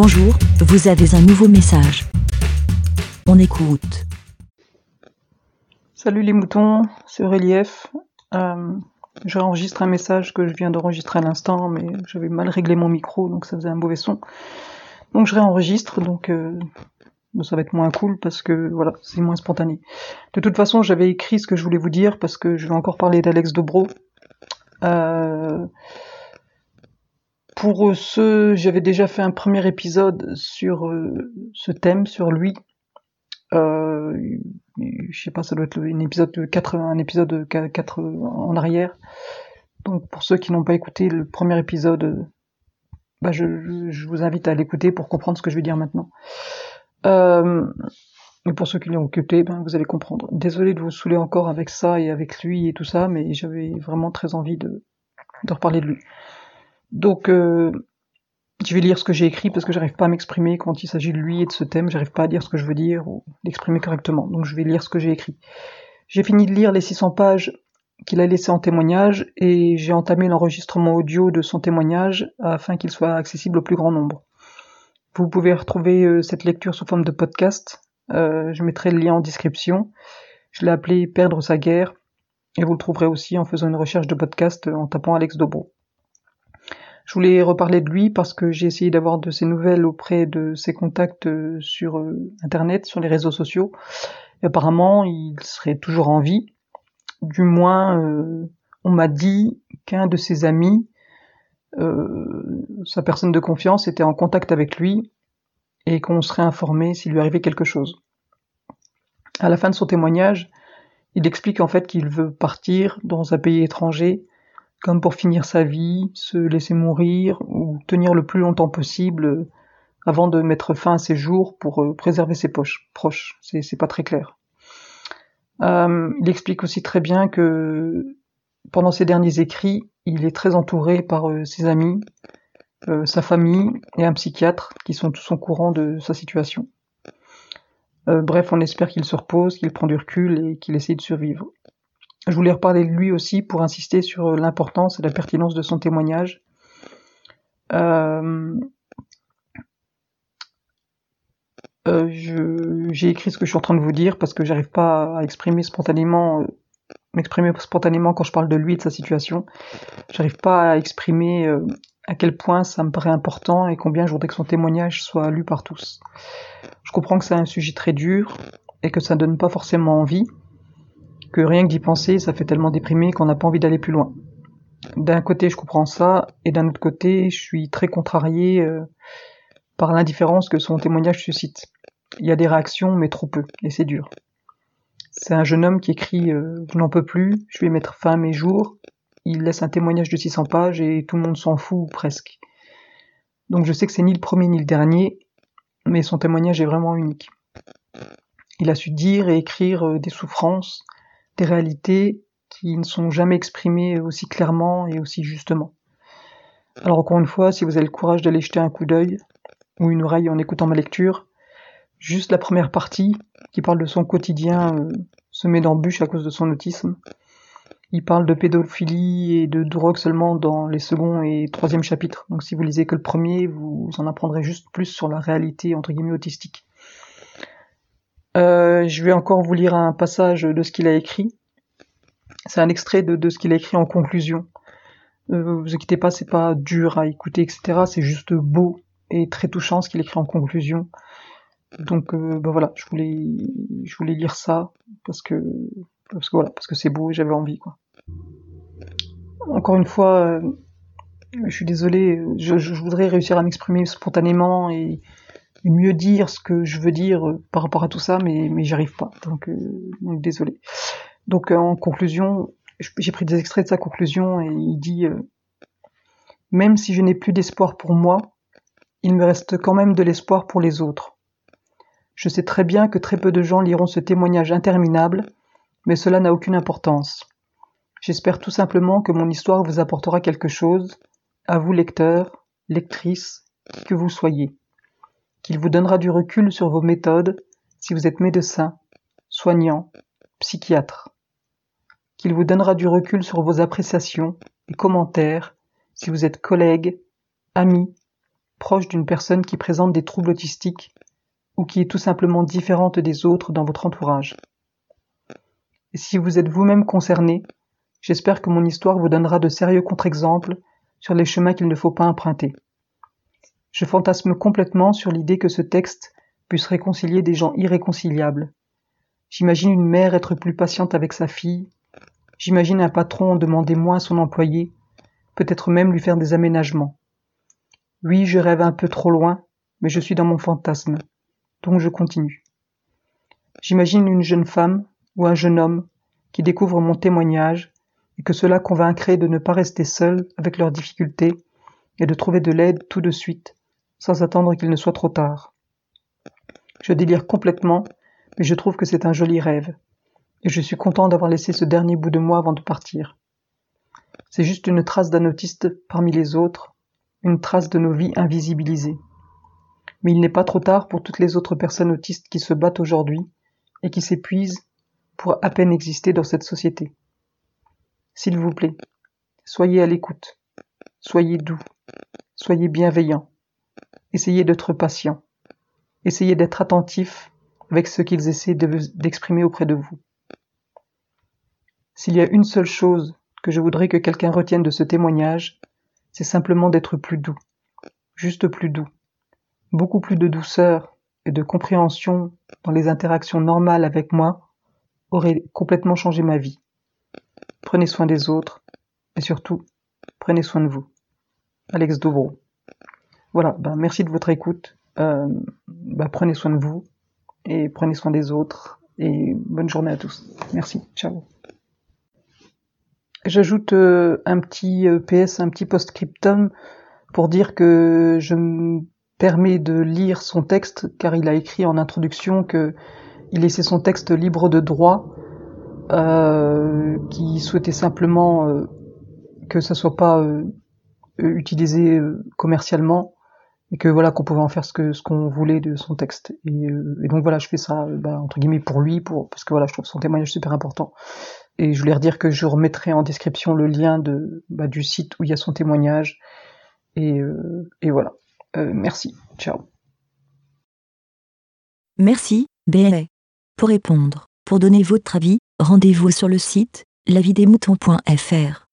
Bonjour, vous avez un nouveau message. On écoute. Salut les moutons, c'est Relief. Euh, je réenregistre un message que je viens d'enregistrer à l'instant, mais j'avais mal réglé mon micro, donc ça faisait un mauvais son. Donc je réenregistre, donc euh, ça va être moins cool parce que voilà, c'est moins spontané. De toute façon, j'avais écrit ce que je voulais vous dire parce que je vais encore parler d'Alex Dobro. Euh, pour ce, j'avais déjà fait un premier épisode sur euh, ce thème, sur lui. Euh, je sais pas, ça doit être un épisode de 4, un épisode de 4 en arrière. Donc pour ceux qui n'ont pas écouté le premier épisode, bah je, vous invite à l'écouter pour comprendre ce que je vais dire maintenant. Euh, et pour ceux qui l'ont écouté, ben, vous allez comprendre. Désolé de vous saouler encore avec ça et avec lui et tout ça, mais j'avais vraiment très envie de reparler de lui. Donc, euh, je vais lire ce que j'ai écrit parce que j'arrive pas à m'exprimer quand il s'agit de lui et de ce thème. J'arrive pas à dire ce que je veux dire ou l'exprimer correctement. Donc, je vais lire ce que j'ai écrit. J'ai fini de lire les 600 pages qu'il a laissées en témoignage et j'ai entamé l'enregistrement audio de son témoignage afin qu'il soit accessible au plus grand nombre. Vous pouvez retrouver euh, cette lecture sous forme de podcast. Euh, je mettrai le lien en description. Je l'ai appelé Perdre sa guerre et vous le trouverez aussi en faisant une recherche de podcast en tapant Alex Dobro. Je voulais reparler de lui parce que j'ai essayé d'avoir de ses nouvelles auprès de ses contacts euh, sur euh, Internet, sur les réseaux sociaux. Apparemment, il serait toujours en vie. Du moins, euh, on m'a dit qu'un de ses amis, sa personne de confiance, était en contact avec lui et qu'on serait informé s'il lui arrivait quelque chose. À la fin de son témoignage, il explique en fait qu'il veut partir dans un pays étranger comme pour finir sa vie, se laisser mourir ou tenir le plus longtemps possible euh, avant de mettre fin à ses jours pour euh, préserver ses poches, proches. C'est pas très clair. Euh, il explique aussi très bien que pendant ses derniers écrits, il est très entouré par ses amis, sa famille et un psychiatre qui sont tous au courant de sa situation. Bref, on espère qu'il se repose, qu'il prend du recul et qu'il essaie de survivre. Je voulais reparler de lui aussi pour insister sur l'importance et la pertinence de son témoignage. Euh, euh, j'ai écrit ce que je suis en train de vous dire parce que j'arrive pas à exprimer spontanément, euh, m'exprimer spontanément quand je parle de lui et de sa situation. J'arrive pas à exprimer euh, à quel point ça me paraît important et combien je voudrais que son témoignage soit lu par tous. Je comprends que c'est un sujet très dur et que ça donne pas forcément envie que rien que d'y penser, ça fait tellement déprimer qu'on n'a pas envie d'aller plus loin. D'un côté, je comprends ça, et d'un autre côté, je suis très contrarié euh, par l'indifférence que son témoignage suscite. Il y a des réactions, mais trop peu, et c'est dur. C'est un jeune homme qui écrit euh, Je n'en peux plus, je vais mettre fin à mes jours. Il laisse un témoignage de 600 pages et tout le monde s'en fout, presque. Donc je sais que c'est ni le premier ni le dernier, mais son témoignage est vraiment unique. Il a su dire et écrire euh, des souffrances, des réalités qui ne sont jamais exprimées aussi clairement et aussi justement. Alors encore une fois, si vous avez le courage d'aller jeter un coup d'œil ou une oreille en écoutant ma lecture, juste la première partie, qui parle de son quotidien euh, semé d'embûches à cause de son autisme. Il parle de pédophilie et de drogue seulement dans les second et troisième chapitres. Donc si vous lisez que le premier, vous en apprendrez juste plus sur la réalité entre guillemets autistique. Euh, je vais encore vous lire un passage de ce qu'il a écrit. C'est un extrait de, ce qu'il a écrit en conclusion. Euh, vous inquiétez pas, c'est pas dur à écouter, etc. C'est juste beau et très touchant ce qu'il écrit en conclusion. Donc euh, ben voilà, je voulais, je voulais lire ça parce que, parce que voilà, parce que c'est beau et j'avais envie quoi. Encore une fois, euh, je suis désolé, je, je voudrais réussir à m'exprimer spontanément et, et mieux dire ce que je veux dire euh, par rapport à tout ça, mais, mais j'y arrive pas. Donc, euh, désolé. Donc euh, en conclusion, j'ai pris des extraits de sa conclusion et il dit euh, Même si je n'ai plus d'espoir pour moi, il me reste quand même de l'espoir pour les autres. Je sais très bien que très peu de gens liront ce témoignage interminable, mais cela n'a aucune importance. J'espère tout simplement que mon histoire vous apportera quelque chose, à vous lecteurs, lectrices, qui que vous soyez qu'il vous donnera du recul sur vos méthodes si vous êtes médecin, soignant, psychiatre, qu'il vous donnera du recul sur vos appréciations et commentaires si vous êtes collègue, ami, proche d'une personne qui présente des troubles autistiques ou qui est tout simplement différente des autres dans votre entourage. Et si vous êtes vous-même concerné, j'espère que mon histoire vous donnera de sérieux contre-exemples sur les chemins qu'il ne faut pas emprunter. Je fantasme complètement sur l'idée que ce texte puisse réconcilier des gens irréconciliables. J'imagine une mère être plus patiente avec sa fille, j'imagine un patron demander moins à son employé, peut-être même lui faire des aménagements. Oui, je rêve un peu trop loin, mais je suis dans mon fantasme, donc je continue. J'imagine une jeune femme ou un jeune homme qui découvre mon témoignage et que cela convaincrait de ne pas rester seul avec leurs difficultés et de trouver de l'aide tout de suite, sans attendre qu'il ne soit trop tard. Je délire complètement, mais je trouve que c'est un joli rêve, et je suis content d'avoir laissé ce dernier bout de moi avant de partir. C'est juste une trace d'un autiste parmi les autres, une trace de nos vies invisibilisées. Mais il n'est pas trop tard pour toutes les autres personnes autistes qui se battent aujourd'hui et qui s'épuisent pour à peine exister dans cette société. S'il vous plaît, soyez à l'écoute, soyez doux, soyez bienveillants, essayez d'être patient, essayez d'être attentif avec ce qu'ils essaient d'exprimer auprès de vous. S'il y a une seule chose que je voudrais que quelqu'un retienne de ce témoignage, c'est simplement d'être plus doux, juste plus doux, beaucoup plus de douceur et de compréhension dans les interactions normales avec moi aurait complètement changé ma vie. Prenez soin des autres et surtout, prenez soin de vous. Alex Dobro. Voilà, ben merci de votre écoute. Euh, ben prenez soin de vous et prenez soin des autres et bonne journée à tous. Merci, ciao. J'ajoute euh, un petit euh, PS, un petit post-scriptum pour dire que je me permets de lire son texte car il a écrit en introduction que il laissait son texte libre de droit, euh, qui souhaitait simplement que ça soit pas utilisé commercialement et que voilà qu'on pouvait en faire ce que ce qu'on voulait de son texte. Et, et, donc voilà je fais ça bah, entre guillemets pour lui pour parce que voilà je trouve son témoignage super important. Et je voulais redire que je remettrai en description le lien de bah, du site où il y a son témoignage. Et, et voilà. Merci. Ciao. Merci BLA pour répondre, pour donner votre avis, rendez-vous sur le site lavidemouton.fr.